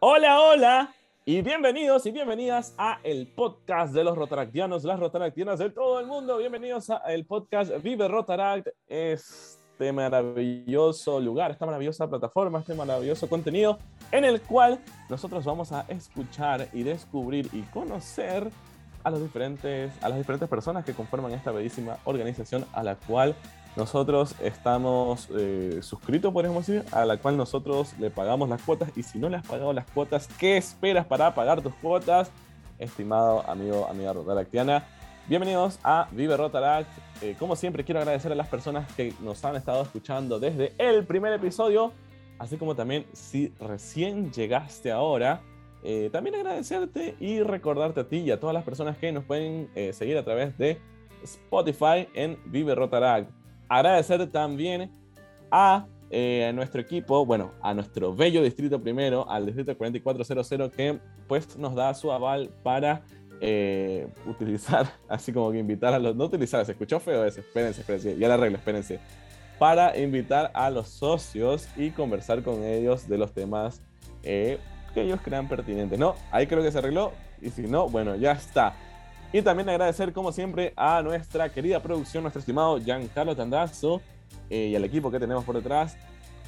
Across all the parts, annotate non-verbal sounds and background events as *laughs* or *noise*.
Hola, hola y bienvenidos y bienvenidas a el podcast de los rotaractianos, las rotaractianas de todo el mundo. Bienvenidos a el podcast Vive Rotaract, este maravilloso lugar, esta maravillosa plataforma, este maravilloso contenido en el cual nosotros vamos a escuchar y descubrir y conocer a, diferentes, a las diferentes personas que conforman esta bellísima organización a la cual nosotros estamos eh, suscritos, podemos decir, a la cual nosotros le pagamos las cuotas. Y si no le has pagado las cuotas, ¿qué esperas para pagar tus cuotas? Estimado amigo, amiga Rotaractiana, bienvenidos a Vive Rotaract. Eh, como siempre, quiero agradecer a las personas que nos han estado escuchando desde el primer episodio, así como también si recién llegaste ahora. Eh, también agradecerte y recordarte a ti y a todas las personas que nos pueden seguir a través de Spotify en Vive Rotaract agradecer también a eh, nuestro equipo, bueno, a nuestro bello distrito primero, al distrito 4400, que pues nos da su aval para eh, utilizar, *laughs* así como que invitar a los, no utilizar, se escuchó feo ese, espérense, espérense, ya la regla, espérense, para invitar a los socios y conversar con ellos de los temas eh, que ellos crean pertinentes. No, ahí creo que se arregló, y si no, bueno, ya está. Y también agradecer, como siempre, a nuestra querida producción, nuestro estimado Giancarlo Tandazo eh, y al equipo que tenemos por detrás,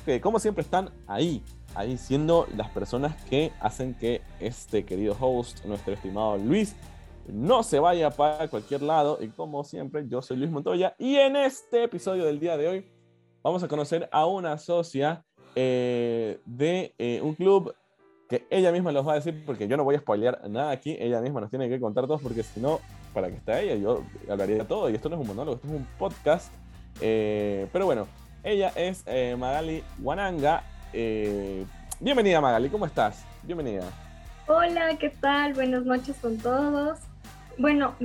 que como siempre están ahí, ahí siendo las personas que hacen que este querido host, nuestro estimado Luis, no se vaya para cualquier lado. Y como siempre, yo soy Luis Montoya y en este episodio del día de hoy vamos a conocer a una socia eh, de eh, un club que ella misma los va a decir, porque yo no voy a spoilear nada aquí, ella misma nos tiene que contar todos, porque si no, para que esté ella, yo hablaría todo, y esto no es un monólogo, esto es un podcast. Eh, pero bueno, ella es eh, Magali Wananga. Eh, bienvenida Magali, ¿cómo estás? Bienvenida. Hola, ¿qué tal? Buenas noches con todos. Bueno,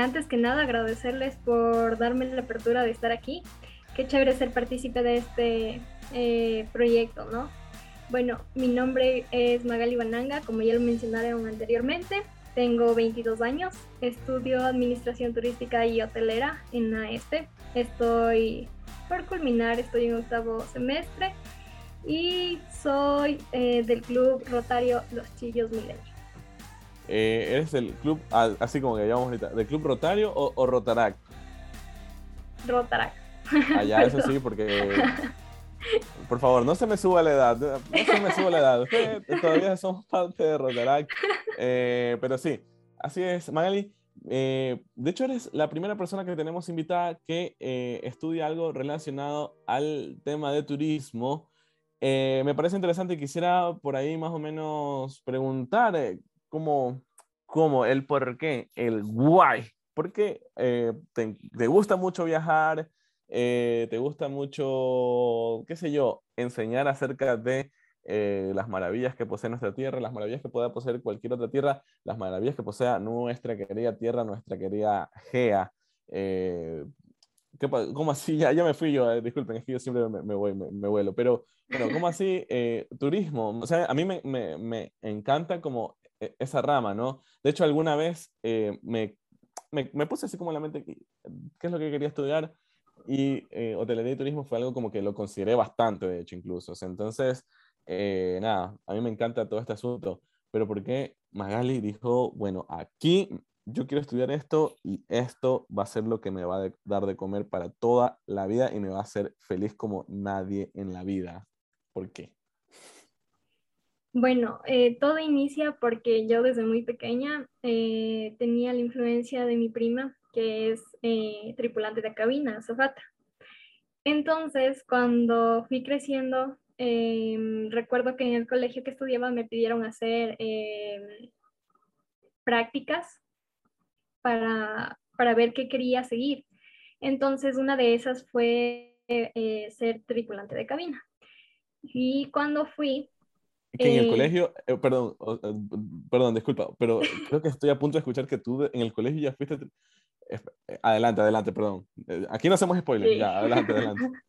antes que nada agradecerles por darme la apertura de estar aquí. Qué chévere ser partícipe de este proyecto, ¿no? Bueno, mi nombre es Magali Bananga, como ya lo mencionaron anteriormente. Tengo 22 años, estudio Administración Turística y Hotelera en AESTE. Estoy por culminar, estoy en octavo semestre y soy eh, del club Rotario Los Chillos Milenio. Eh, ¿Eres del club, así como que llamamos ahorita, del club Rotario o, o Rotarac? Rotarac. Allá, ah, *laughs* eso sí, porque *laughs* Por favor, no se me suba la edad. No se me suba la edad. *laughs* todavía somos parte de Rotaract. Eh, pero sí, así es, Magali. Eh, de hecho, eres la primera persona que tenemos invitada que eh, estudia algo relacionado al tema de turismo. me parece interesante y quisiera por ahí más o menos preguntar cómo, cómo, el por qué, el why. ¿Por qué te, te gusta mucho viajar? Eh, te gusta mucho, qué sé yo, enseñar acerca de eh, las maravillas que posee nuestra tierra, las maravillas que pueda poseer cualquier otra tierra, las maravillas que posea nuestra querida tierra, nuestra querida Gea. Eh, ¿Cómo así? *laughs* Ya, ya me fui yo, disculpen, es que yo siempre me, voy, me, vuelo, pero bueno, ¿cómo así? turismo, o sea, a mí me, me, encanta como esa rama, ¿no? De hecho, alguna vez me, puse así como en la mente, ¿qué es lo que quería estudiar? Y eh, hotelería y turismo fue algo como que lo consideré bastante, de hecho, incluso. entonces, eh, nada, a mí me encanta todo este asunto, pero ¿por qué Magali dijo, bueno, aquí yo quiero estudiar esto y esto va a ser lo que me va a dar de comer para toda la vida y me va a hacer feliz como nadie en la vida? ¿Por qué? Bueno, eh, todo inicia porque yo desde muy pequeña eh, tenía la influencia de mi prima, que es eh, tripulante de cabina, azafata. Entonces, cuando fui creciendo, em, recuerdo que en el colegio que estudiaba me pidieron hacer em, prácticas para, para ver qué quería seguir. Entonces, una de esas fue ser tripulante de cabina. Y cuando fui, que en el colegio, eh, perdón, perdón, disculpa, pero creo que estoy a punto de escuchar que tú en el colegio ya fuiste eh, adelante, adelante, perdón. Eh, aquí no hacemos spoilers, ya, adelante, adelante. *laughs*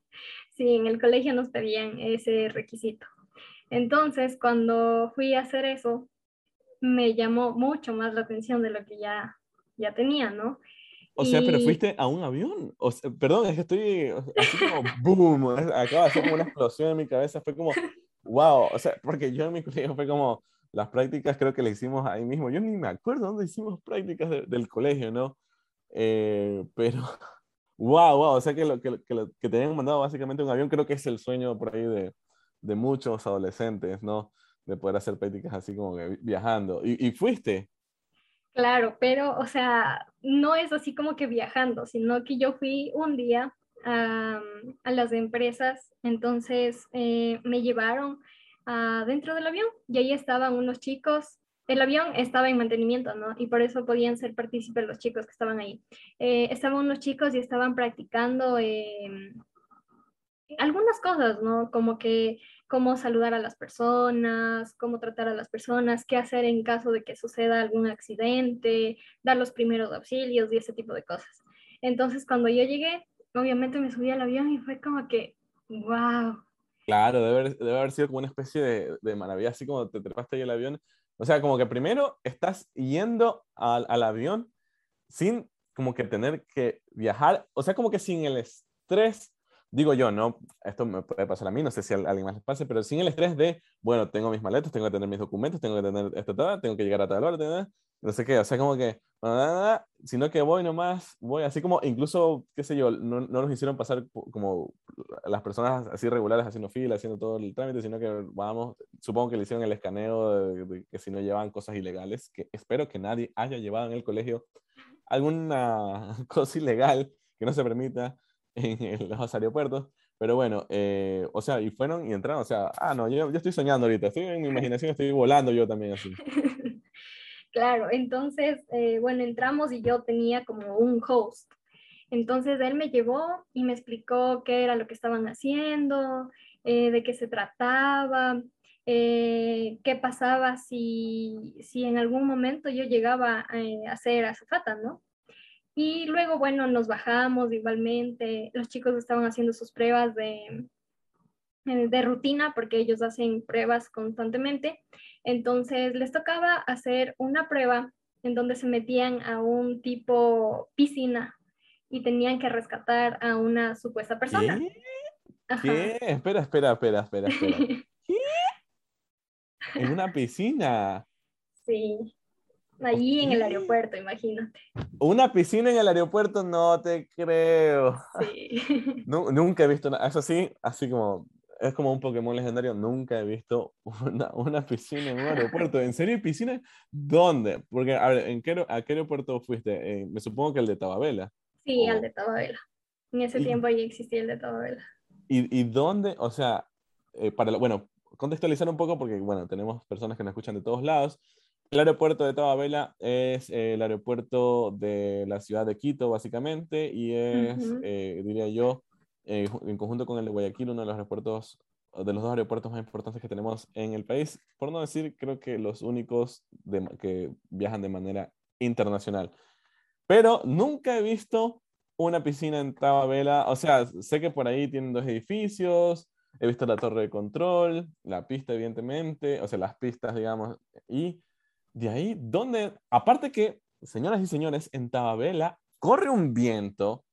Sí, en el colegio nos pedían ese requisito. Entonces, cuando fui a hacer eso, me llamó mucho más la atención de lo que ya, ya tenía, ¿no? O sea, pero fuiste a un avión. O perdón, es que estoy así como boom, acaba de ser como una explosión en mi cabeza. Fue como, wow, o sea, porque yo en mi colegio fue como, las prácticas creo que le hicimos ahí mismo, yo ni me acuerdo dónde hicimos prácticas del colegio, ¿no? Eh, *laughs* pero, wow, wow, o sea que, lo, que, que, que te hayan mandado básicamente un avión creo que es el sueño por ahí de, de muchos adolescentes, ¿no? De poder hacer prácticas así como que viajando. ¿Y, y fuiste? Claro, pero, o sea, no es así como que viajando, sino que yo fui un día a, las empresas, entonces eh, me llevaron a dentro del avión y ahí estaban unos chicos. El avión estaba en mantenimiento, ¿no? Y por eso podían ser partícipes los chicos que estaban ahí. Eh, estaban unos chicos y estaban practicando eh, algunas cosas, ¿no? Como que cómo saludar a las personas, cómo tratar a las personas, qué hacer en caso de que suceda algún accidente, dar los primeros auxilios y ese tipo de cosas. Entonces, cuando yo llegué, obviamente me subí al avión y fue como que, wow. Claro, debe haber, debe haber sido como una especie de, de, maravilla, así como te trepaste ahí el avión. O sea, como que primero estás yendo al, al avión sin como que tener que viajar, o sea, como que sin el estrés digo yo, ¿no? Esto me puede pasar a mí, no sé si a alguien más les pase, pero sin el estrés de, bueno, tengo mis maletas, tengo que tener mis documentos, tengo que tener esto, todo, tengo que llegar a tal hora, no sé qué, o sea, como que, sino que voy nomás, voy así como, incluso, qué sé yo, no, no nos hicieron pasar como las personas así regulares haciendo fila, haciendo todo el trámite, sino que vamos, supongo que le hicieron el escaneo de, que si no llevaban cosas ilegales, que espero que nadie haya llevado en el colegio alguna *laughs* cosa ilegal que no se permita en *laughs* los aeropuertos. Pero bueno, eh, o sea, y fueron y entraron, o sea, ah, no, yo, yo estoy soñando ahorita, estoy en mi imaginación, estoy volando yo también así. *laughs* Claro, entonces, eh, bueno, entramos y yo tenía como un host. Entonces él me llevó y me explicó qué era lo que estaban haciendo, eh, de qué se trataba, eh, qué pasaba si, si en algún momento yo llegaba a ser azafata, ¿no? Y luego, bueno, nos bajamos igualmente. Los chicos estaban haciendo sus pruebas de, eh, de rutina porque ellos hacen pruebas constantemente. Entonces les tocaba hacer una prueba en donde se metían a un tipo piscina y tenían que rescatar a una supuesta persona. ¿Qué? ¿Qué? Espera, espera, espera, espera, espera. *laughs* ¿Qué? ¿En una piscina? Sí. Allí en el aeropuerto, imagínate. Una piscina en el aeropuerto, no te creo. Sí. *laughs* nunca he visto nada. Eso sí, así como es como un Pokémon legendario. Nunca he visto una, una piscina en un aeropuerto. ¿En serio piscina? ¿Dónde? Porque, a ver, ¿en qué, ¿a qué aeropuerto fuiste? Eh, me supongo que el de Tababela. Sí, al de Tababela. En ese tiempo ya existía el de Tababela. ¿Y, y dónde? O sea, eh, para, bueno, contextualizar un poco porque, bueno, tenemos personas que nos escuchan de todos lados. El aeropuerto de Tababela es el aeropuerto de la ciudad de Quito, básicamente, y es, eh, diría yo, eh, en conjunto con el de Guayaquil, uno de los aeropuertos, de los dos aeropuertos más importantes que tenemos en el país, por no decir, creo que los únicos que viajan de manera internacional. Pero nunca he visto una piscina en Tababela, o sea, sé que por ahí tienen dos edificios, he visto la torre de control, la pista, evidentemente, o sea, las pistas, digamos, y de ahí, donde, aparte que, señoras y señores, en Tababela corre un viento,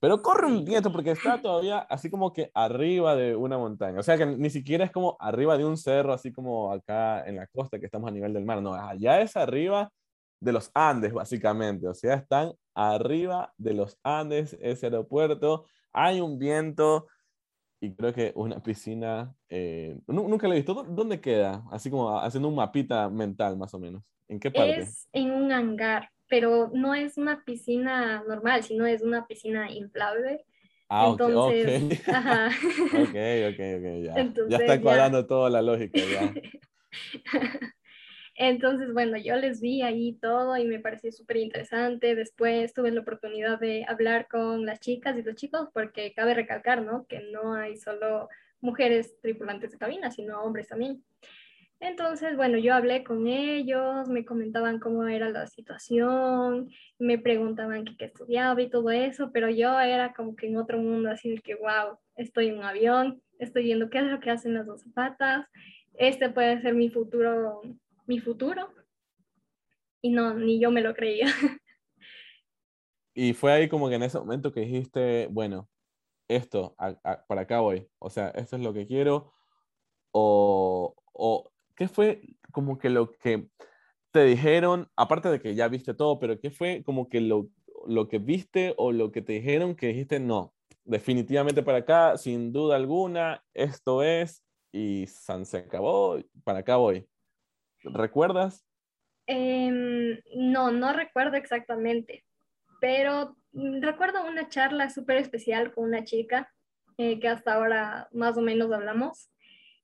pero corre un viento porque está todavía así como que arriba de una montaña. O sea que ni siquiera es como arriba de un cerro, así como acá en la costa que estamos a nivel del mar. No, allá es arriba de los Andes, básicamente. O sea, están arriba de los Andes, ese aeropuerto. Hay un viento, y creo que una *laughs* piscina, eh, nunca la he visto. ¿Dónde queda? Así como haciendo un mapita mental, más o menos. ¿En qué parte? Es en un hangar, pero no es una piscina normal, sino es una piscina inflable. Ah, Entonces, ok. Ajá. *laughs* ok, ok, ok, ya. ya está cuadrando toda la lógica, ya. *laughs* Entonces, bueno, yo les vi ahí todo y me pareció súper interesante. Después tuve la oportunidad de hablar con las chicas y los chicos, porque cabe recalcar, ¿no? Que no hay solo mujeres tripulantes de cabina, sino hombres también. Entonces, bueno, yo hablé con ellos, me comentaban cómo era la situación, me preguntaban qué, estudiaba y todo eso, pero yo era como que en otro mundo, así de que, wow, estoy en un avión, estoy viendo qué es lo que hacen las dos zapatas, este puede ser mi futuro mi futuro. Y no, ni yo me lo creía. Y fue ahí como que en ese momento que dijiste, bueno, esto, para acá voy. O sea, esto es lo que quiero. o, o qué fue como que lo que te dijeron, aparte de que ya viste todo, pero qué fue como que lo, lo que viste o lo que te dijeron que dijiste, no, definitivamente para acá, sin duda alguna, esto es, y San se acabó, para acá voy. ¿Recuerdas? Em, no, no recuerdo exactamente, pero recuerdo una charla súper especial con una chica eh, que hasta ahora más o menos hablamos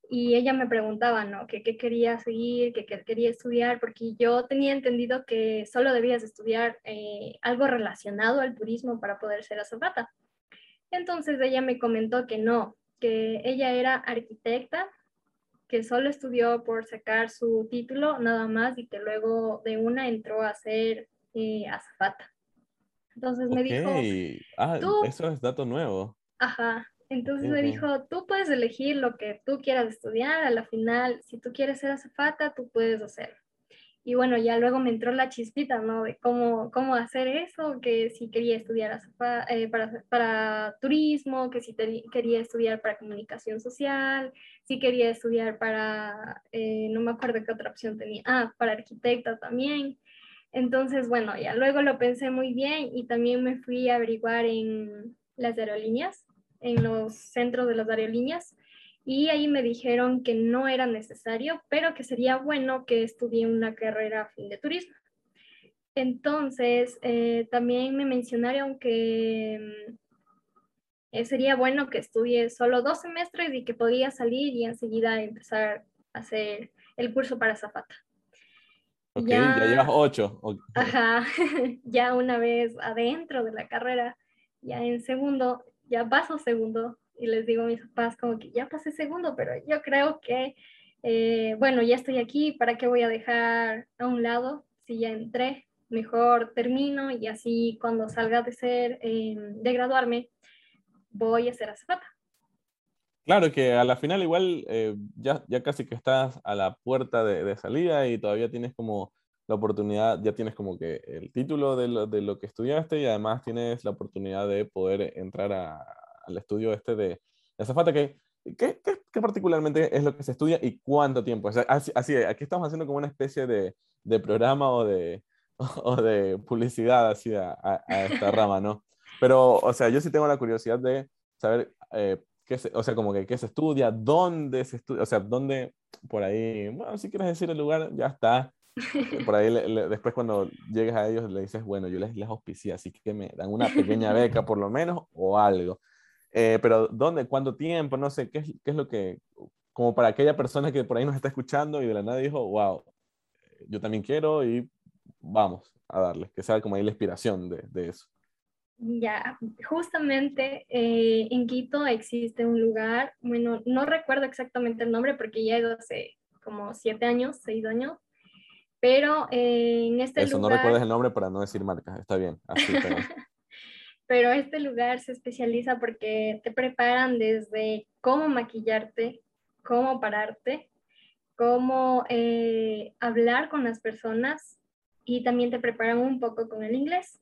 y ella me preguntaba, ¿no? Que qué quería seguir, que quería estudiar, porque yo tenía entendido que solo debías estudiar eh, algo relacionado al turismo para poder ser azafata. Entonces ella me comentó que no, que ella era arquitecta, que solo estudió por sacar su título nada más y que luego de una entró a ser eh, azafata. Entonces me dijo, ah, eso es dato nuevo. Ajá, entonces me dijo, tú puedes elegir lo que tú quieras estudiar, a la final, si tú quieres ser azafata, tú puedes hacerlo. Y bueno, ya luego me entró la chispita, ¿no? De cómo, cómo hacer eso, que si quería estudiar eh, para, para, turismo, que si quería estudiar para comunicación social, si quería estudiar para, eh, no me acuerdo qué otra opción tenía, ah, para arquitecta también. Entonces, bueno, ya luego lo pensé muy bien y también me fui a averiguar en las aerolíneas, en los centros de las aerolíneas y ahí me dijeron que no era necesario, pero que sería bueno que estudie una carrera fin de turismo. Entonces, eh, también me mencionaron que mm, sería bueno que estudie solo dos semestres y que podía salir y enseguida empezar a hacer el curso para Zapata. Ok, ya, ya llevas ocho. Ajá, *laughs* ya una vez adentro de la carrera, ya en segundo, ya paso segundo, y les digo a mis papás como que ya pasé segundo, pero yo creo que, eh, bueno, ya estoy aquí, ¿para qué voy a dejar a un lado si ya entré? Mejor termino y así cuando salga de ser, em, de graduarme, voy a ser azafata. Claro que a la final igual eh, ya, ya casi que estás a la puerta de, de, salida y todavía tienes como la oportunidad, ya tienes como que el título de lo, de lo que estudiaste y además tienes la oportunidad de poder entrar a, al estudio este de, azafata, que, ¿qué, particularmente es lo que se estudia y cuánto tiempo? así, así, aquí estamos haciendo como una especie de, de programa o de, *laughs* o de publicidad así a, a, esta rama, ¿no? Pero, o sea, yo sí tengo la curiosidad de saber eh, qué se, o sea, como que qué se estudia, dónde se estudia, o sea, dónde, por ahí, bueno, si quieres decir el lugar, ya está. Por ahí después cuando llegues a ellos le dices, bueno, yo les, les auspicié, así que me dan una pequeña beca por lo menos o algo. Eh, pero ¿dónde? ¿Cuánto tiempo? No sé, ¿qué es, ¿qué es, lo que, como para aquella persona que por ahí nos está escuchando y de la nada dijo, wow, yo también quiero y vamos a darle, que sea como ahí la inspiración de, de eso. Ya, justamente eh, en Quito existe un lugar, bueno, no recuerdo exactamente el nombre porque ya es hace como siete años, seis años, pero eh, en este Eso, lugar... no recuerdes el nombre para no decir marcas, está bien. Así, *laughs* pero este lugar se especializa porque te preparan desde cómo maquillarte, cómo pararte, cómo eh, hablar con las personas y también te preparan un poco con el inglés.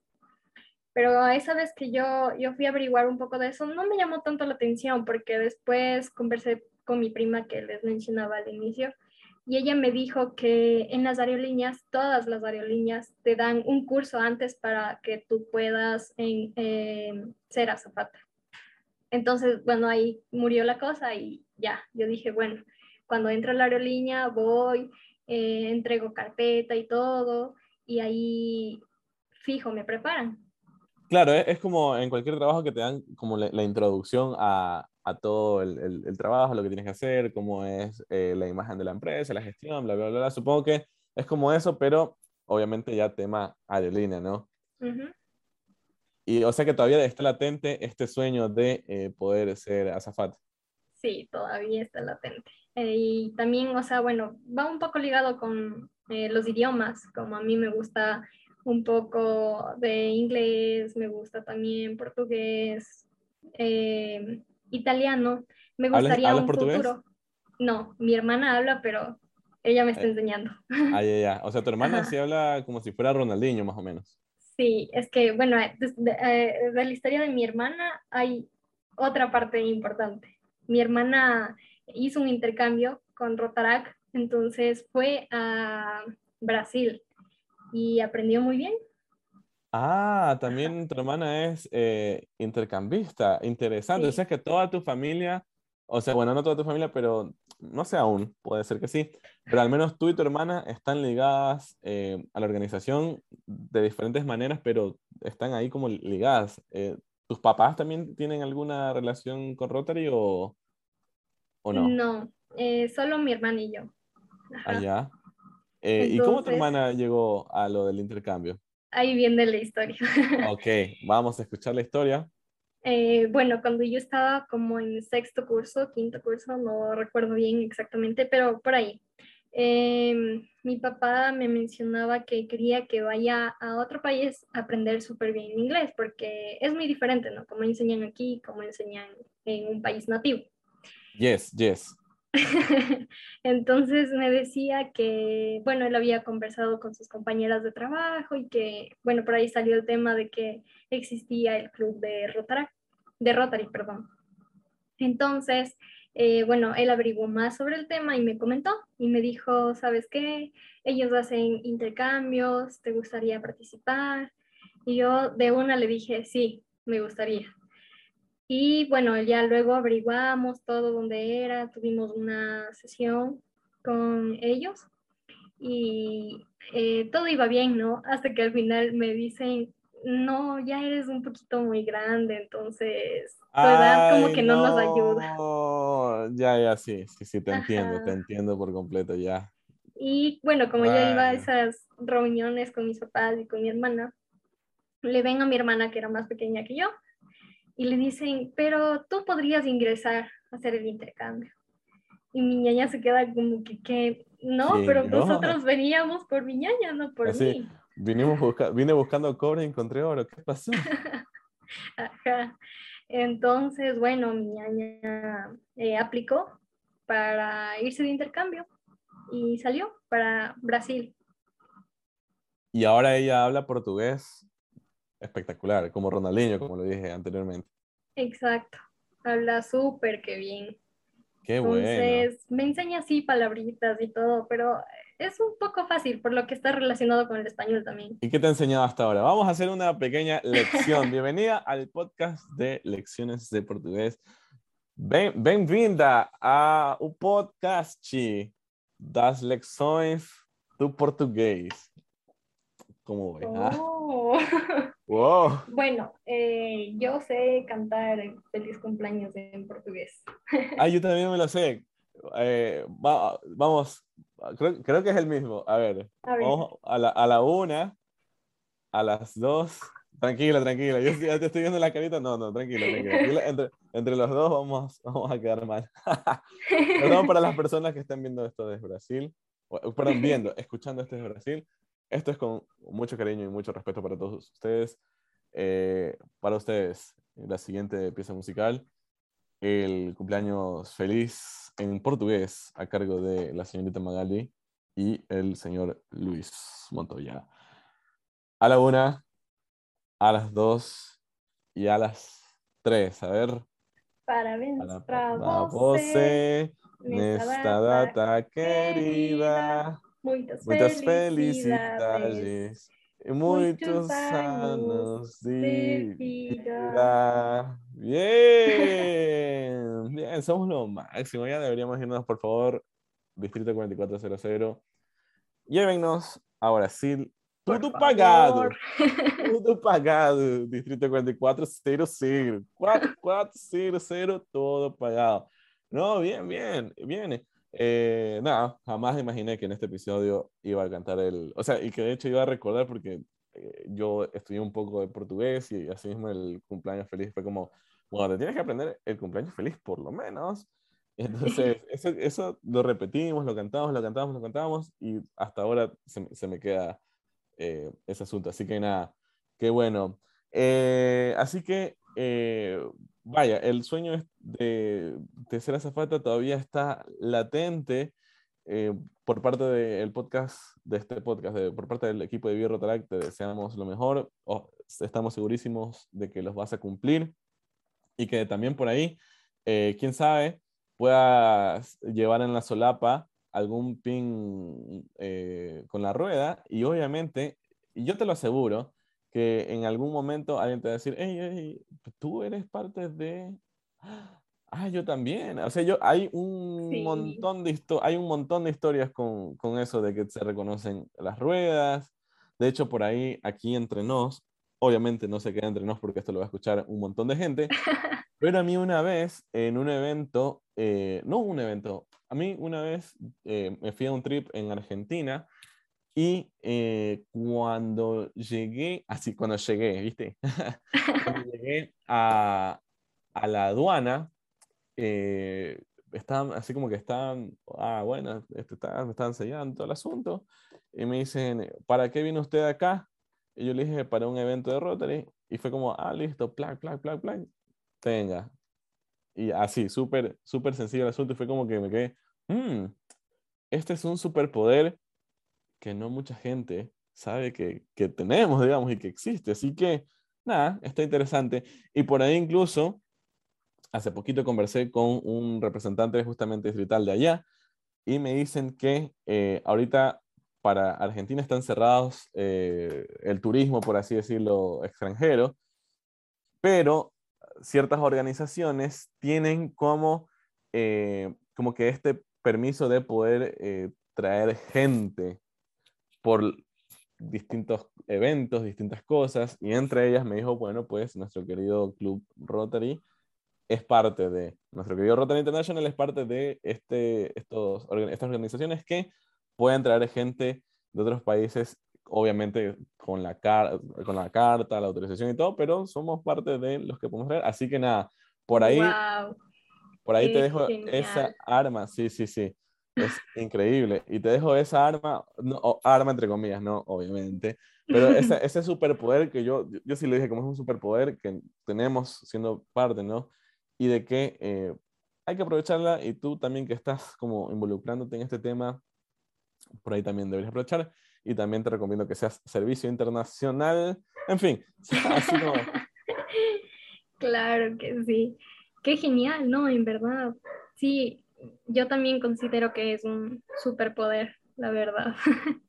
Pero esa vez que yo, yo fui a averiguar un poco de eso, no me llamó tanto la atención porque después conversé con mi prima que les mencionaba al inicio y ella me dijo que en las aerolíneas, todas las aerolíneas te dan un curso antes para que tú puedas en, ser azafata. Entonces, bueno, ahí murió la cosa y ya, yo dije, bueno, cuando entro a la aerolínea voy, eh, entrego carpeta y todo, y ahí fijo, me preparan. Claro, es, como en cualquier trabajo que te dan como la introducción a, a todo el, el, trabajo, lo que tienes que hacer, cómo es eh, la imagen de la empresa, la gestión, bla, bla, bla, Supongo que es como eso, pero obviamente ya tema aerolínea, ¿no? Y o sea que todavía está latente este sueño de eh, poder ser azafate. Sí, todavía está latente. Eh, y también, o sea, bueno, va un poco ligado con los idiomas, como a mí me gusta un poco de inglés, me gusta también portugués, eh, italiano. Me gustaría un futuro. No, mi hermana habla, pero ella me está eh, enseñando. Ah, ya, ya. O sea, tu hermana sí habla como si fuera Ronaldinho, más o menos. Sí, es que, bueno, eh, de, la historia de mi hermana hay otra parte importante. Mi hermana hizo un intercambio con Rotarac, entonces fue a Brasil y aprendió muy bien. Ah, también tu hermana es eh, intercambista, interesante. O sea que toda tu familia, o sea, bueno, no toda tu familia, pero no sé aún, puede ser que sí, pero al menos tú y tu hermana están ligadas eh, a la organización de diferentes maneras, pero están ahí como ligadas. Eh, ¿Tus papás también tienen alguna relación con Rotary o, o no? No, solo mi hermana y yo. Allá. Ah, ¿Y cómo tu hermana llegó a lo del intercambio? Ahí viene la historia. *laughs* Ok, vamos a escuchar la historia. Eh, bueno, cuando yo estaba como en sexto curso, quinto curso, no recuerdo bien exactamente, pero por ahí. Em, mi papá me mencionaba que quería que vaya a otro país a aprender súper bien inglés, porque es muy diferente, ¿no? Como enseñan aquí, como enseñan en un país nativo. Yes, yes. *laughs* Entonces me decía que, bueno, él había conversado con sus compañeras de trabajo y que, bueno, por ahí salió el tema de que existía el club de Rotary, de Rotary, perdón. Entonces, eh, bueno, él averiguó más sobre el tema y me comentó y me dijo, ¿sabes qué? Ellos hacen intercambios, ¿te gustaría participar? Y yo de una le dije, sí, me gustaría. Y bueno, ya luego averiguamos todo dónde era, tuvimos una sesión con ellos y eh, todo iba bien, ¿no? Hasta que al final me dicen, no, ya eres un poquito muy grande, entonces tu edad como que no, nos ayuda. Ya, ya, sí, sí, sí, te entiendo, te entiendo por completo, ya. Y bueno, como yo iba a esas reuniones con mis papás y con mi hermana, le ven a mi hermana que era más pequeña que yo y le dicen, pero tú podrías ingresar a hacer el intercambio. Y mi ñaña se queda como que, que no, pero nosotros *laughs* veníamos por mi ñaña, no por Así, mí. Vinimos vine buscando cobre y encontré oro, ¿qué pasó? *laughs* Ajá. Entonces, bueno, mi ñaña eh, aplicó para irse de intercambio y salió para Brasil. Y ahora ella habla portugués espectacular, como Ronaldinho, como lo dije anteriormente. Exacto, habla súper que bien. Qué Entonces, me enseña así palabritas y todo, pero es un poco fácil por lo que está relacionado con el español también. ¿Y qué te ha enseñado hasta ahora? Vamos a hacer una pequeña lección. Bienvenida al podcast de lecciones de portugués. Bem-vinda a un podcast das lecções do português. ¿Cómo ves? Ah? Oh. *laughs* Wow. Bueno, eh, yo sé cantar feliz cumpleaños en portugués. *laughs* Ah, yo también me lo sé. Eh, vamos, creo, que es el mismo. A ver, a vamos a la, a la, una, a las dos. Tranquila, tranquila. Yo ya te estoy viendo la carita. No, no, tranquila, tranquila. Entre, entre los dos vamos, vamos a quedar mal. *laughs* Perdón para las personas que están viendo esto desde Brasil. Perdón, viendo, escuchando esto desde Brasil. Esto es con mucho cariño y mucho respeto para todos ustedes. Eh, para ustedes, la siguiente pieza musical, el cumpleaños feliz en portugués a cargo de la señorita Magali y el señor Luis Montoya. A la una, a las dos y a las tres. A ver. Parabéns para, você, nesta data querida. Muitas, Muitas felicidades. felicidades. E muitos, anos de vida. Bien, bien, somos lo máximo. Ya deberíamos irnos, por favor, Distrito 4400. Llévennos a Brasil. Tudo pagado. *laughs* Tudo pagado. Distrito 4400. 4400, todo pagado. No, bien, bien, bien. Eh, nada, jamás imaginé que en este episodio iba a cantar el, o sea, y que de hecho iba a recordar porque eh, yo estudié un poco de portugués y así mismo el cumpleaños feliz fue como, bueno, te tienes que aprender el cumpleaños feliz por lo menos. *laughs* Entonces, eso, eso lo repetimos, lo cantamos, lo cantamos, lo cantamos y hasta ahora se, se me queda eh, ese asunto. Así que nada, qué bueno. así que vaya, el sueño de, de ser azafata todavía está latente eh, por parte del podcast, de este podcast, por parte del equipo de Bierro te deseamos lo mejor, estamos segurísimos de que los vas a cumplir y que también por ahí, eh, quién sabe, puedas llevar en la solapa algún pin eh, con la rueda y obviamente, yo te lo aseguro, que en algún momento alguien te va a decir, hey, hey, tú eres parte de... Ah, yo también. O sea, yo, hay, un montón de hay un montón de historias con, con eso de que se reconocen las ruedas. De hecho, por ahí, aquí entre nos, obviamente no se queda entre nos porque esto lo va a escuchar un montón de gente, *laughs* pero a mí una vez en un evento, eh, no un evento, a mí una vez eh, me fui a un trip en Argentina y eh, cuando llegué, así cuando llegué, ¿viste? *laughs* cuando *laughs* llegué a, a la aduana, eh, estaban así como que estaban, ah, bueno, este está, me estaban enseñando todo el asunto, y me dicen, ¿para qué vino usted acá? Y yo le dije, para un evento de Rotary, y fue como, ah, listo, plac, plac, plac, plac, tenga. Y así, súper, súper sencillo el asunto, y fue como que me quedé, mmm, este es un superpoder que no mucha gente sabe que, que tenemos, digamos, y que existe. Así que, nada, está interesante. Y por ahí incluso, hace poquito conversé con un representante justamente distrital de allá y me dicen que eh, ahorita para Argentina están cerrados eh, el turismo, por así decirlo, extranjero, pero ciertas organizaciones tienen como, eh, como que este permiso de poder traer gente por distintos eventos, distintas cosas, y entre ellas me dijo, bueno, pues nuestro querido Club Rotary es parte de, nuestro querido Rotary International es parte de este, estos, estas organizaciones que pueden traer gente de otros países, obviamente con la, con la carta, la autorización y todo, pero somos parte de los que podemos traer, así que nada, por ahí, por ahí te dejo esa arma, sí, sí, sí. Es increíble. Y te dejo esa arma, no, arma entre comillas, no, obviamente, pero ese, *laughs* ese superpoder que yo, yo sí lo dije como es un superpoder que tenemos siendo parte, ¿no? Y de que eh, hay que aprovecharla y tú también que estás como involucrándote en este tema, por ahí también deberías aprovechar. Y también te recomiendo que seas servicio internacional. En fin, *laughs* así como... *laughs* Claro que sí. Qué genial, ¿no? En verdad. Sí, yo también considero que es un superpoder, la verdad. *laughs*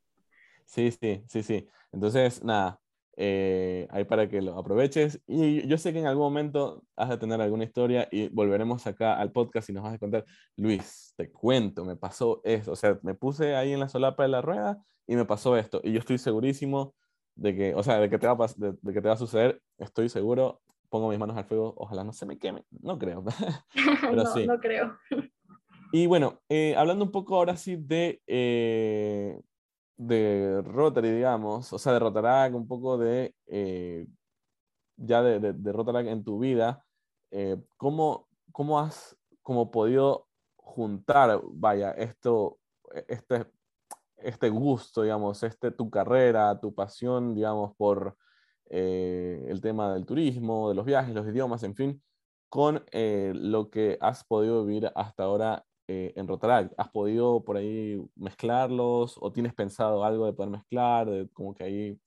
Sí, sí, sí, sí. Entonces, nada, eh, ahí para que lo aproveches. Y yo sé que en algún momento has de tener alguna historia y volveremos acá al podcast y nos vas a contar, Luis, te cuento, me pasó esto. O sea, me puse ahí en la solapa de la rueda y me pasó esto. Y yo estoy segurísimo de que, o sea, de que te va a, de, de que te va a suceder, estoy seguro. Pongo mis manos al fuego, ojalá no se me queme, no creo. *laughs* Pero *laughs* no, sí. no creo. Y bueno, eh, hablando un poco ahora sí de, eh, de Rotary, digamos, o sea, de Rotarac, un poco de, eh, ya de, de, en tu vida, ¿cómo, ¿cómo, has como podido juntar, vaya, esto, este, este gusto, digamos, este, tu carrera, tu pasión, digamos, por el tema del turismo, de los viajes, los idiomas, en fin, con lo que has podido vivir hasta ahora eh, en Rotaract? ¿Has podido por ahí mezclarlos o tienes pensado algo de poder mezclar, de como que ahí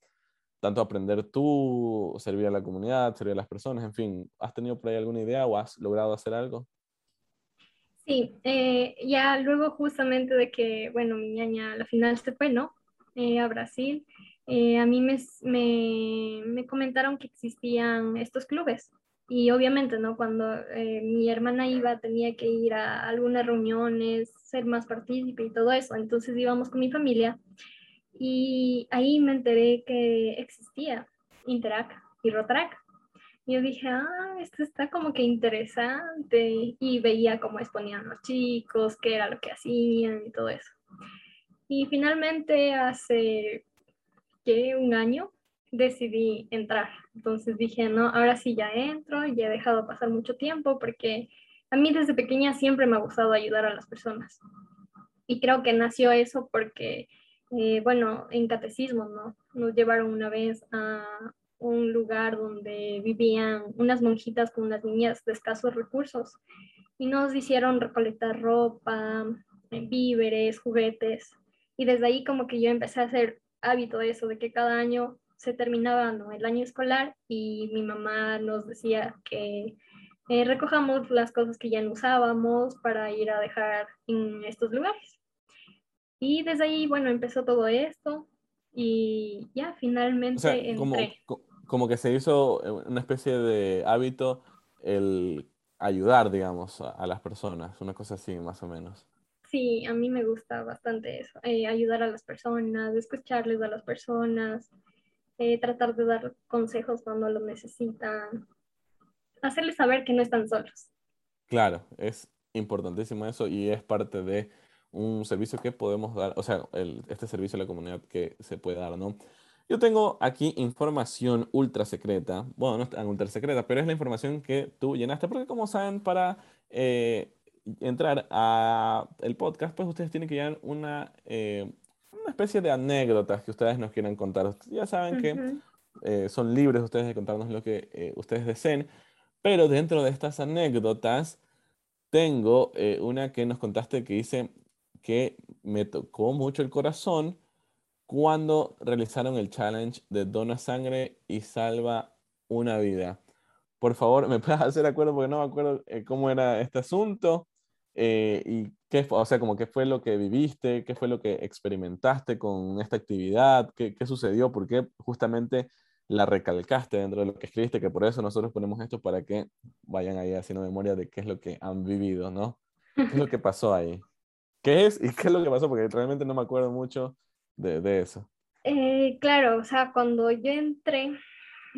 tanto aprender tú, servir a la comunidad, servir a las personas, en fin, ¿has tenido por ahí alguna idea o has logrado hacer algo? Sí, eh, ya luego justamente de que, bueno, mi ñaña a la final se fue, ¿no? Eh, a Brasil, a mí me, me, me comentaron que existían estos clubes y obviamente, ¿no? Cuando eh, mi hermana iba, tenía que ir a algunas reuniones, ser más partícipe y todo eso. Entonces íbamos con mi familia y ahí me enteré que existía Interac y Rotarac. Y yo dije, ah, esto está como que interesante. Y veía cómo exponían los chicos, qué era lo que hacían y todo eso. Y finalmente hace, ¿qué? Un año decidí entrar. Entonces dije, no, ahora sí ya entro, ya he dejado pasar mucho tiempo porque a mí desde pequeña siempre me ha gustado ayudar a las personas. Y creo que nació eso porque, eh, bueno, en catecismo, ¿no? Nos llevaron una vez a un lugar donde vivían unas monjitas con unas niñas de escasos recursos y nos hicieron recolectar ropa, víveres, juguetes. Y desde ahí como que yo empecé a hacer hábito de eso, de que cada año se terminaba el año escolar y mi mamá nos decía que eh, recojamos las cosas que ya no usábamos para ir a dejar en estos lugares. Y desde ahí, bueno, empezó todo esto y ya finalmente entré. Como, como que se hizo una especie de hábito el ayudar, digamos, a, las personas, una cosa así más o menos. Sí, a mí me gusta bastante eso, eh, ayudar a las personas, escucharles a las personas, eh, tratar de dar consejos cuando lo necesitan, hacerles saber que no están solos. Claro, es importantísimo eso y es parte de un servicio que podemos dar, o sea, este servicio a la comunidad que se puede dar, ¿no? Yo tengo aquí información ultra secreta, bueno, no es tan ultra secreta, pero es la información que tú llenaste, porque como saben, para eh, entrar a el podcast, pues ustedes tienen que llenar una, eh, una especie de anécdotas que ustedes nos quieran contar. Ya saben que eh, son libres ustedes de contarnos lo que ustedes deseen, pero dentro de estas anécdotas tengo una que nos contaste que dice que me tocó mucho el corazón cuando realizaron el challenge de Dona Sangre y Salva una Vida. Por favor, ¿me puedes hacer acuerdo? Porque no me acuerdo eh, cómo era este asunto. Eh, y qué, o sea, como qué fue lo que viviste, qué fue lo que experimentaste con esta actividad, qué, qué sucedió, por qué justamente la recalcaste dentro de lo que escribiste, que por eso nosotros ponemos esto para que vayan ahí haciendo memoria de qué es lo que han vivido, ¿no? ¿Qué es lo *laughs* que pasó ahí? ¿Qué es y qué es lo que pasó? Porque realmente no me acuerdo mucho de, eso? Eh, claro, o sea, cuando yo entré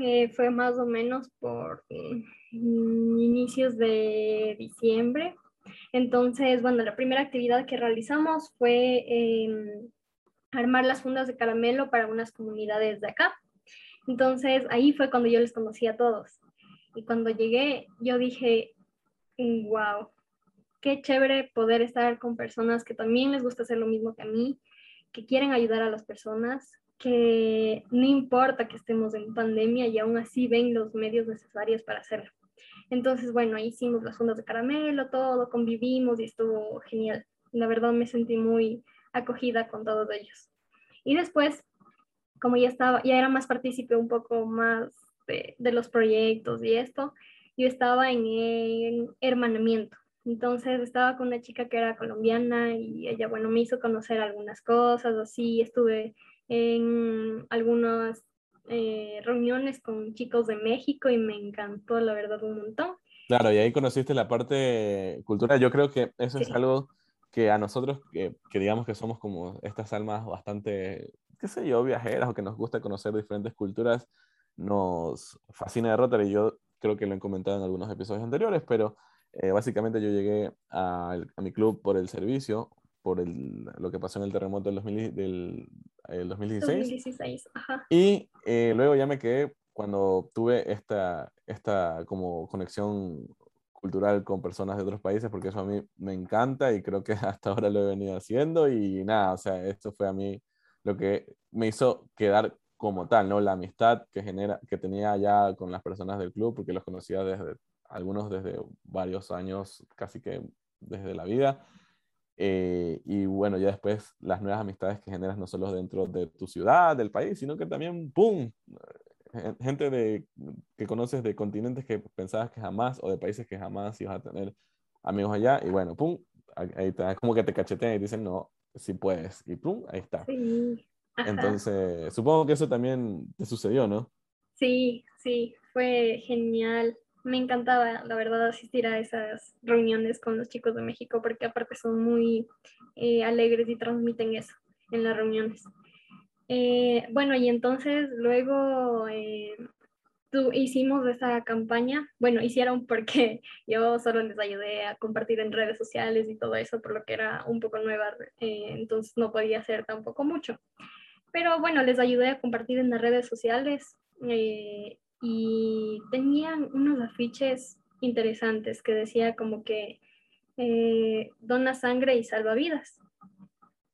eh, fue más o menos por mm, inicios de diciembre. Entonces, bueno, la primera actividad que realizamos fue em, armar las fundas de caramelo para unas comunidades de acá. Entonces, ahí fue cuando yo les conocí a todos. Y cuando llegué, yo dije, wow, qué chévere poder estar con personas que también les gusta hacer lo mismo que a mí, que quieren ayudar a las personas, que no importa que estemos en pandemia y aún así ven los medios necesarios para hacerlo. Entonces, bueno, ahí hicimos las fundas de caramelo, todo, convivimos y estuvo genial. La verdad me sentí muy acogida con todos ellos. Y después, como ya estaba, ya era más partícipe un poco más de, de los proyectos y esto, yo estaba en, en hermanamiento. Entonces estaba con una chica que era colombiana y ella, bueno, me hizo conocer algunas cosas, así estuve en algunas eh, reuniones con chicos de México y me encantó, la verdad, un montón. Claro, y ahí conociste la parte cultural. Yo creo que eso es algo que a nosotros, que, que, digamos que somos como estas almas bastante, qué sé yo, viajeras o que nos gusta conocer diferentes culturas, nos fascina de Rotary. Yo creo que lo he comentado en algunos episodios anteriores, pero eh, básicamente yo llegué a, a, mi club por el servicio, por el, lo que pasó en el terremoto del, 2000, del el 2016. 2016 ajá. Y eh, luego ya me quedé cuando tuve esta, esta como conexión cultural con personas de otros países, porque eso a mí me encanta y creo que *laughs* hasta ahora lo he venido haciendo y nada, o sea, esto fue a mí lo que me hizo quedar como tal, ¿no? La amistad que, genera, que tenía ya con las personas del club, porque los conocía desde algunos desde varios años, casi que desde la vida. Eh, y bueno, ya después las nuevas amistades que generas no solo dentro de tu ciudad, del país, sino que también, ¡pum! Gente de, que conoces de continentes que pensabas que jamás, o de países que jamás ibas a tener amigos allá, y bueno, ¡pum! Ahí está, es como que te cachetean y dicen, no, si puedes, y ¡pum! Ahí está. Sí. Entonces, supongo que eso también te sucedió, ¿no? Sí, sí, fue genial me encantaba, la verdad, asistir a esas reuniones con los chicos de México porque aparte son muy eh, alegres y transmiten eso en las reuniones. Eh, bueno, y entonces luego eh, hicimos esa campaña, bueno, hicieron porque *laughs* yo solo les ayudé a compartir en redes sociales y todo eso, por lo que era un poco nueva, entonces no podía hacer tampoco mucho. Pero bueno, les ayudé a compartir en las redes sociales y tenían unos afiches interesantes que decía como que eh, dona sangre y salva vidas.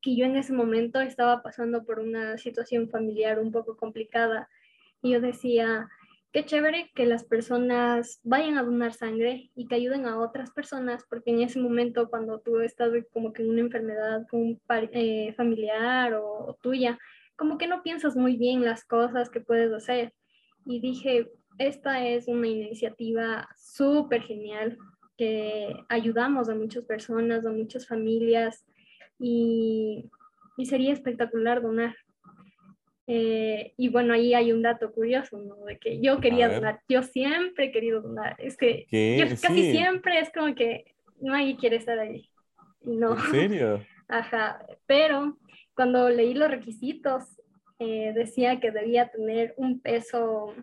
Y yo en ese momento estaba pasando por una situación familiar un poco complicada y yo decía, qué chévere que las personas vayan a donar sangre y que ayuden a otras personas, porque en ese momento cuando tú estás como que en una enfermedad eh, familiar o tuya, como que no piensas muy bien las cosas que puedes hacer y dije, esta es una iniciativa súper genial que ayudamos a muchas personas, a muchas familias y, y sería espectacular donar. Eh, y bueno, ahí hay un dato curioso, ¿no? De que yo quería donar, yo siempre he querido donar, es que casi siempre es como que nadie quiere estar ahí. No. ¿En serio? *laughs* Ajá, pero cuando leí los requisitos, eh, decía que debía tener un peso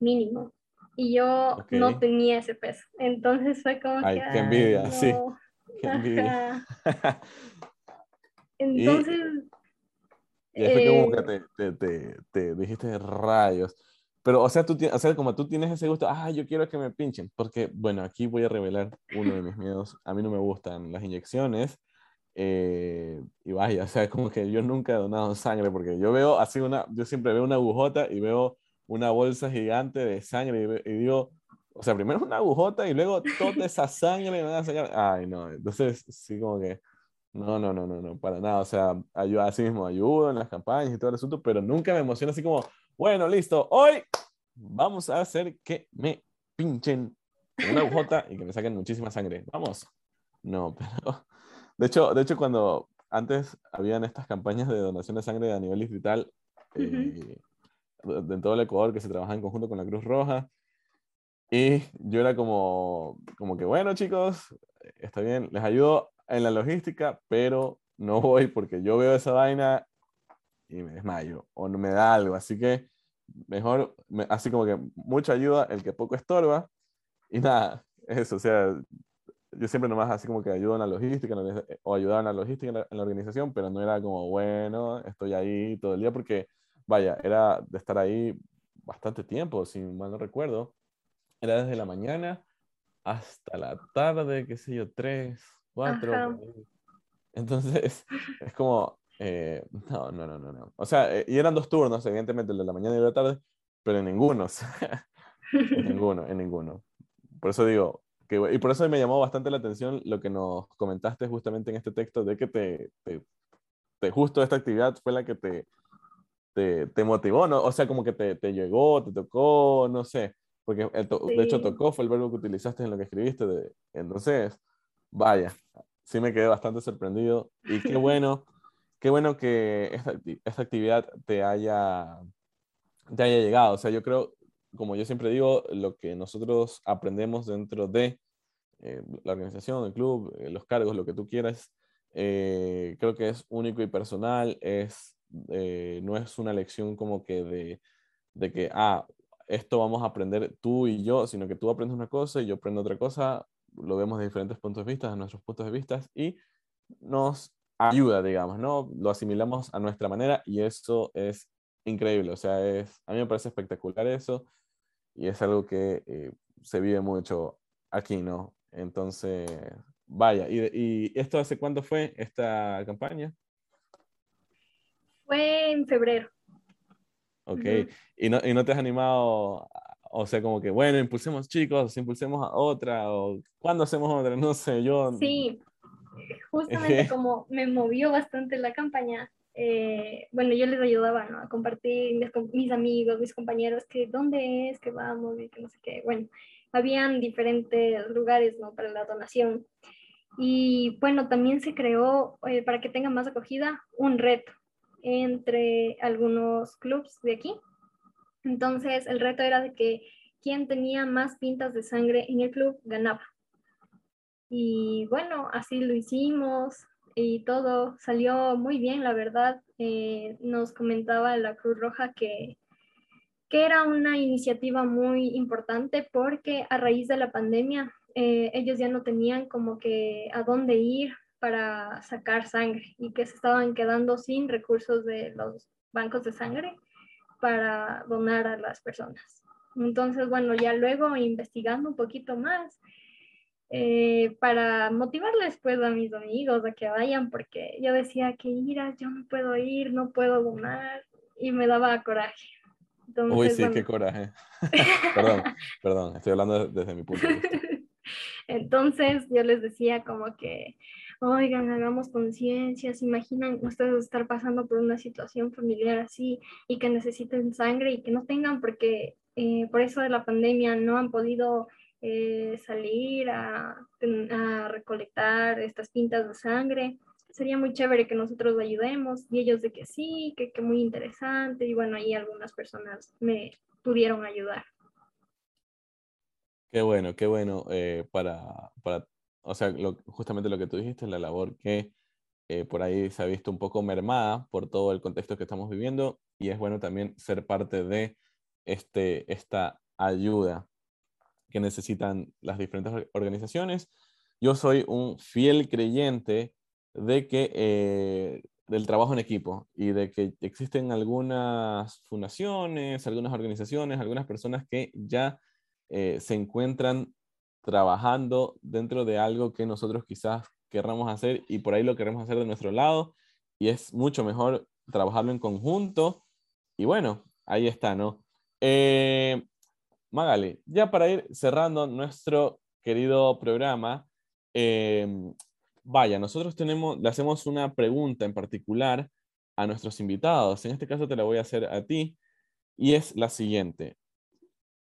mínimo y yo no tenía ese peso. Entonces fue como Ay, que... Qué envidia, sí. *laughs* Qué envidia. *laughs* Entonces... Y, y como que eh, te, te, te, dijiste rayos. Pero, o sea, tú, o sea, como tú tienes ese gusto, ah, yo quiero que me pinchen, porque, bueno, aquí voy a revelar uno de mis miedos. A mí no me gustan las inyecciones. Eh, y vaya, o sea, como que yo nunca he donado sangre, porque yo veo así una, yo siempre veo una agujota y veo una bolsa gigante de sangre y, digo, o sea, primero una agujota y luego toda *laughs* esa sangre me van a sacar. Ay, no, entonces sí, como que, no, no, no, no, no, para nada. O sea, ayuda, así mismo ayudo en las campañas y todo el asunto, pero nunca me emociona así como, bueno, listo, hoy vamos a hacer que me pinchen una agujota y que me saquen muchísima sangre. Vamos. No, *laughs* pero. De hecho, de hecho cuando antes habían estas campañas de donación de sangre a nivel distrital, eh, en todo el Ecuador que se trabaja en conjunto con la Cruz Roja. Y yo era como, como que, bueno, chicos, está bien, les ayudo en la logística, pero no voy porque yo veo esa vaina y me desmayo o no me da algo. Así que mejor, así como que mucha ayuda, el que poco estorba. Y nada, eso, o sea, yo siempre nomás así como que ayudo en la logística o ayudaba en la logística en la organización, pero no era como, bueno, estoy ahí todo el día porque vaya, era de estar ahí bastante tiempo, si mal no recuerdo. Era desde la mañana hasta la tarde, qué sé yo, tres, cuatro. Entonces, *laughs* es como, eh, no, no, no, no, no. O sea, eh, y eran dos turnos, evidentemente, el de la mañana y el de la tarde, pero en ninguno, *laughs* en ninguno, en ninguno. Por eso digo, que, y por eso me llamó bastante la atención lo que nos comentaste justamente en este texto, de que te, te, te justo esta actividad fue la que te te, te, motivó, ¿no? O sea, como que te, te, llegó, te tocó, no sé, porque de hecho tocó fue el verbo que utilizaste en lo que escribiste, de, entonces, vaya, sí me quedé bastante sorprendido y qué *laughs* bueno, qué bueno que esta, esta, actividad te haya, te haya llegado, o sea, yo creo, como yo siempre digo, lo que nosotros aprendemos dentro de eh, la organización, el club, eh, los cargos, lo que tú quieras, eh, creo que es único y personal, es eh, no es una lección como que de, de, que, ah, esto vamos a aprender tú y yo, sino que tú aprendes una cosa y yo aprendo otra cosa, lo vemos de diferentes puntos de vista, de nuestros puntos de vista, y nos ayuda, digamos, ¿no? Lo asimilamos a nuestra manera y eso es increíble, o sea, es, a mí me parece espectacular eso y es algo que eh, se vive mucho aquí, ¿no? Entonces, vaya, ¿y, ¿y esto hace cuándo fue esta campaña? Fue en febrero. Ok, ¿Y, no, ¿Y no te has animado, o sea, como que, bueno, impulsemos chicos, impulsemos a otra, o ¿cuándo hacemos otra? No sé, yo... Sí, justamente *laughs* como me movió bastante la campaña, eh, bueno, yo les ayudaba ¿no? a compartir mis, mis, amigos, mis compañeros, que dónde es, que vamos, y que no sé qué. Bueno, habían diferentes lugares ¿no? para la donación. Y bueno, también se creó, eh, para que tenga más acogida, un reto entre algunos clubs de aquí. Entonces, el reto era de que quien tenía más pintas de sangre en el club ganaba. Y bueno, así lo hicimos y todo salió muy bien, la verdad. Eh, nos comentaba la Cruz Roja que, que era una iniciativa muy importante porque a raíz de la pandemia eh, ellos ya no tenían como que a dónde ir para sacar sangre y que se estaban quedando sin recursos de los bancos de sangre para donar a las personas. Entonces, bueno, ya luego investigando un poquito más eh, para motivarles pues a mis amigos a que vayan, porque yo decía que ir, yo no puedo ir, no puedo donar y me daba coraje. Uy, sí, qué coraje. *laughs* perdón, perdón, estoy hablando desde mi punto de vista. *laughs* Entonces yo les decía como que oigan, hagamos conciencia, se imaginan ustedes estar pasando por una situación familiar así y que necesiten sangre y que no tengan porque eh, por eso de la pandemia no han podido eh, salir a, recolectar estas pintas de sangre. Sería muy chévere que nosotros ayudemos y ellos de que sí, que, que muy interesante y bueno, ahí algunas personas me pudieron ayudar. Qué bueno, qué bueno para, para, o sea, justamente lo que tú dijiste, la labor que eh, por ahí se ha visto un poco mermada por todo el contexto que estamos viviendo y es bueno también ser parte de este, esta ayuda que necesitan las diferentes organizaciones. Yo soy un fiel creyente de que eh, del trabajo en equipo y de que existen algunas fundaciones, algunas organizaciones, algunas personas que ya eh, se encuentran trabajando dentro de algo que nosotros quizás querramos hacer y por ahí lo queremos hacer de nuestro lado y es mucho mejor trabajarlo en conjunto y bueno, ahí está, ¿no? Eh, Magali, ya para ir cerrando nuestro querido programa, em, vaya, nosotros tenemos, le hacemos una pregunta en particular a nuestros invitados. En este caso te la voy a hacer a ti y es la siguiente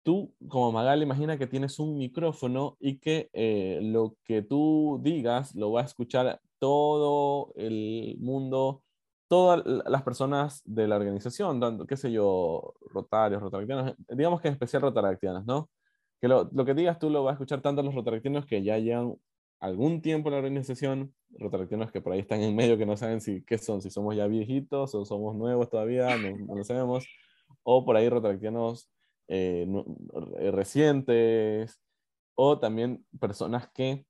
tú como Magal imagina que tienes un micrófono y que eh, lo que tú digas lo va a escuchar todo el mundo, todas las personas de la organización, dando, qué sé yo, rotarios, rotaractianos, digamos que en especial rotaractianos, ¿no? Que lo, lo, que digas tú lo va a escuchar tanto los rotaractianos que ya llevan algún tiempo en la organización, rotaractianos que por ahí están en medio que no saben si qué son, si somos ya viejitos o somos nuevos todavía, no, no lo sabemos, o por ahí rotaractianos eh, eh, recientes o también personas que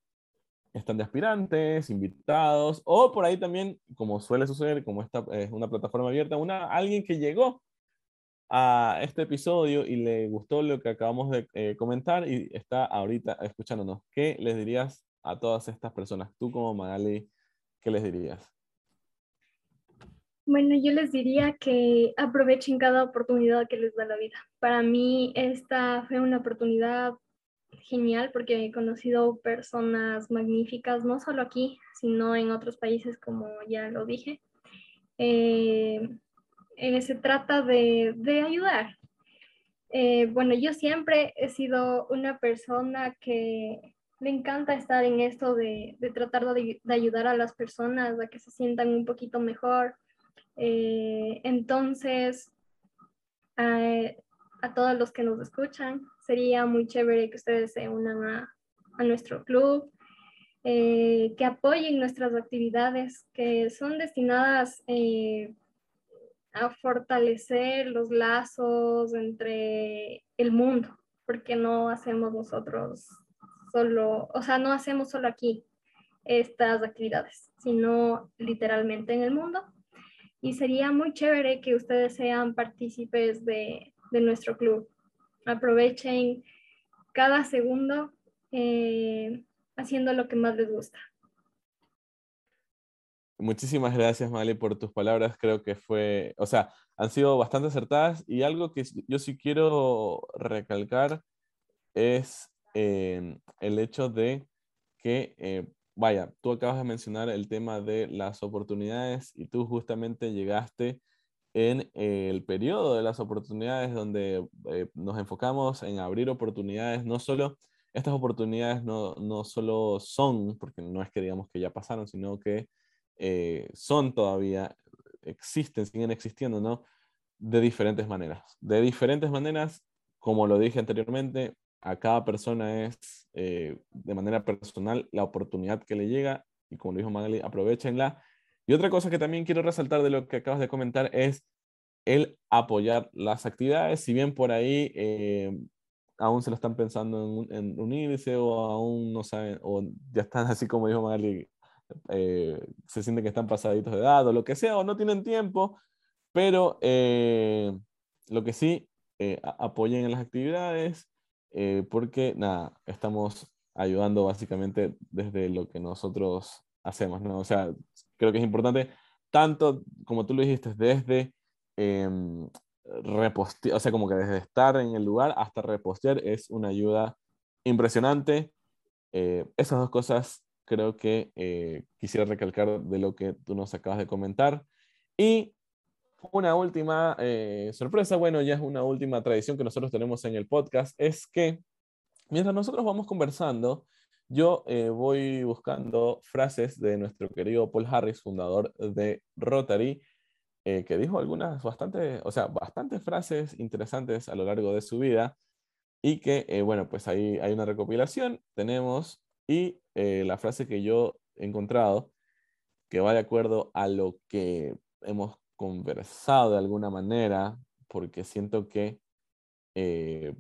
están de aspirantes, invitados, o por ahí también, como suele suceder, como esta es una plataforma abierta, una, alguien que llegó a este episodio y le gustó lo que acabamos de eh, comentar y está ahorita escuchándonos. ¿Qué les dirías a todas estas personas? Tú como Magali, ¿qué les dirías? Bueno, yo les diría que aprovechen cada oportunidad que les da la vida. Para mí esta fue una oportunidad genial porque he conocido personas magníficas, no solo aquí, sino en otros países, como ya lo dije. Eh, eh, se trata de, ayudar. Eh, bueno, yo siempre he sido una persona que le encanta estar en esto de, tratar de, de, ayudar a las personas a que se sientan un poquito mejor, eh, entonces, a todos los que nos escuchan, sería muy chévere que ustedes se unan a, nuestro club, eh, que apoyen nuestras actividades que son destinadas eh, a fortalecer los lazos entre el mundo, porque no hacemos nosotros solo, o sea, no hacemos solo aquí estas actividades, sino literalmente en el mundo y sería muy chévere que ustedes sean partícipes de, nuestro club. Aprovechen cada segundo eh, haciendo lo que más les gusta. Muchísimas gracias, Mali, por tus palabras. Creo que fue, o sea, han sido bastante acertadas y algo que yo sí quiero recalcar es eh, el hecho de que eh, vaya, tú acabas de mencionar el tema de las oportunidades y tú justamente llegaste en el periodo de las oportunidades donde eh, nos enfocamos en abrir oportunidades, no solo, estas oportunidades no, no solo son, porque no es que digamos que ya pasaron, sino que eh, son todavía, existen, siguen existiendo, ¿no? De diferentes maneras. De diferentes maneras, como lo dije anteriormente, a cada persona es eh, de manera personal la oportunidad que le llega y como lo dijo Magali, aprovechenla. Y otra cosa que también quiero resaltar de lo que acabas de comentar es el apoyar las actividades, si bien por ahí eh, aún se lo están pensando en, unirse o aún no saben, o ya están así como dijo Magali, eh, se sienten que están pasaditos de edad o lo que sea, o no tienen tiempo, pero lo que sí, apoyen en las actividades, eh, porque nada, estamos ayudando básicamente desde lo que nosotros hacemos, ¿no? O sea, creo que es importante, tanto como tú lo dijiste, desde eh, repostear, o sea, como que desde estar en el lugar hasta repostear es una ayuda impresionante. Eh, esas dos cosas creo que eh, quisiera recalcar de lo que tú nos acabas de comentar. Y una última eh, sorpresa, bueno, ya es una última tradición que nosotros tenemos en el podcast, es que mientras nosotros vamos conversando, yo eh, voy buscando frases de nuestro querido Paul Harris, fundador de Rotary, eh, que dijo algunas bastante, o sea, bastantes frases interesantes a lo largo de su vida y que, bueno, pues ahí hay una recopilación, tenemos, y la frase que yo he encontrado, que va de acuerdo a lo que hemos conversado de alguna manera, porque siento que eh,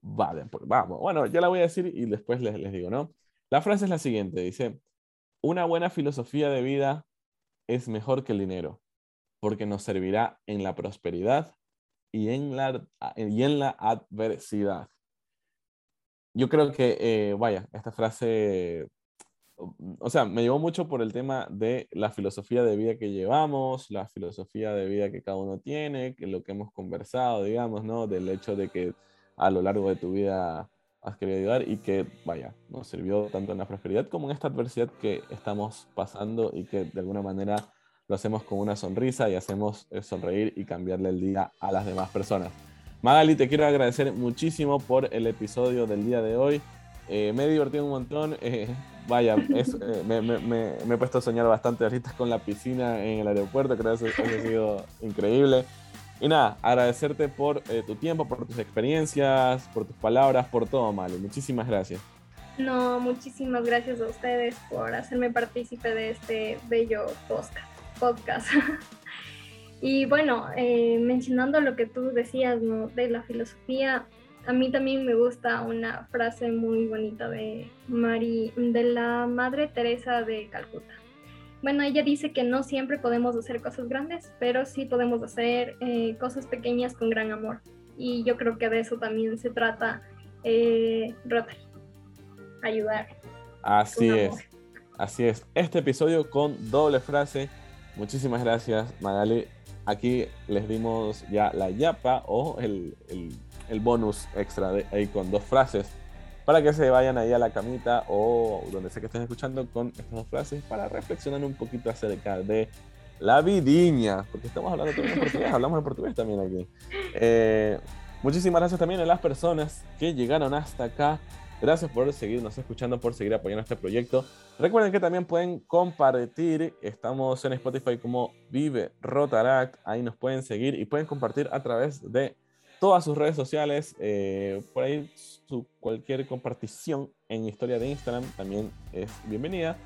vale, vamos, bueno, ya la voy a decir y después les, les digo, ¿no? La frase es la siguiente, dice, una buena filosofía de vida es mejor que el dinero, porque nos servirá en la prosperidad y en la, adversidad. Yo creo que, eh, vaya, esta frase o sea, me llevó mucho por el tema de la filosofía de vida que llevamos, la filosofía de vida que cada uno tiene, que lo que hemos conversado, digamos, ¿no? Del hecho de que a lo largo de tu vida has querido ayudar y que, vaya, nos sirvió tanto en la prosperidad como en esta adversidad que estamos pasando y que de alguna manera lo hacemos con una sonrisa y hacemos eh, sonreír y cambiarle el día a las demás personas. Magali, te quiero agradecer muchísimo por el episodio del día de hoy. Eh, me he divertido un montón. Eh, vaya, eh, me, he puesto a soñar bastante ahorita con la piscina en el aeropuerto, creo que eso, ha sido increíble. Y nada, agradecerte por tu tiempo, por tus experiencias, por tus palabras, por todo, Mali. Muchísimas gracias. No, muchísimas gracias a ustedes por hacerme partícipe de este bello podcast. *laughs* y bueno, mencionando lo que tú decías ¿no? de la filosofía, a mí también me gusta una frase muy bonita de, Mari, de la Madre Teresa de Calcuta. Bueno, ella dice que no siempre podemos hacer cosas grandes, pero sí podemos hacer eh, cosas pequeñas con gran amor. Y yo creo que de eso también se trata eh, Rotary. Ayudar. Así es. Así es. Este episodio con doble frase. Muchísimas gracias, Magali. Aquí les dimos ya la yapa o el el bonus extra de, ahí con dos frases para que se vayan ahí a la camita o donde sea que estén escuchando con estas dos frases para reflexionar un poquito acerca de la vidiña, porque estamos hablando también en portugués, *laughs* hablamos en portugués también aquí. Eh, muchísimas gracias también a las personas que llegaron hasta acá. Gracias por seguirnos escuchando, por seguir apoyando este proyecto. Recuerden que también pueden compartir. Estamos en Spotify como Vive Rotaract. Ahí nos pueden seguir y pueden compartir a través de todas sus redes sociales. Eh, por ahí su, cualquier compartición en historia de Instagram también es bienvenida.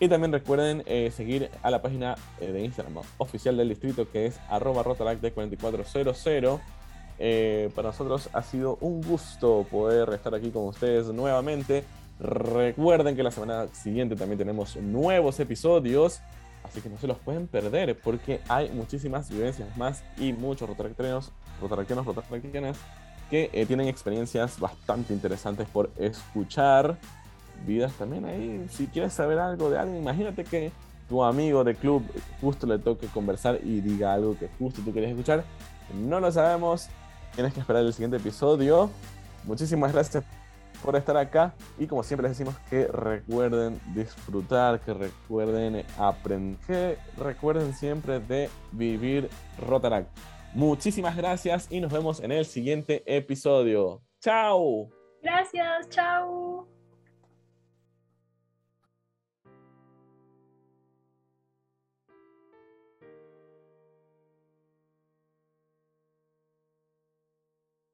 Y también recuerden eh, seguir a la página eh, de Instagram oficial del distrito que es arroba rotaracte4400. para nosotros ha sido un gusto poder estar aquí con ustedes nuevamente. Recuerden que la semana siguiente también tenemos nuevos episodios. Así que no se los pueden perder porque hay muchísimas vivencias más y muchos rotaractianos, rotaractianos, rotaractianas que eh, tienen experiencias bastante interesantes por escuchar. Vidas también ahí. Si quieres saber algo de alguien, imagínate que tu amigo de club justo le toque conversar y diga algo que justo tú quieres escuchar. No lo sabemos. Tienes que esperar el siguiente episodio. Muchísimas gracias por estar acá y como siempre les decimos que recuerden disfrutar, que recuerden aprender, que recuerden siempre de vivir Rotaract. Muchísimas gracias y nos vemos en el siguiente episodio. ¡Chao! Gracias, chao.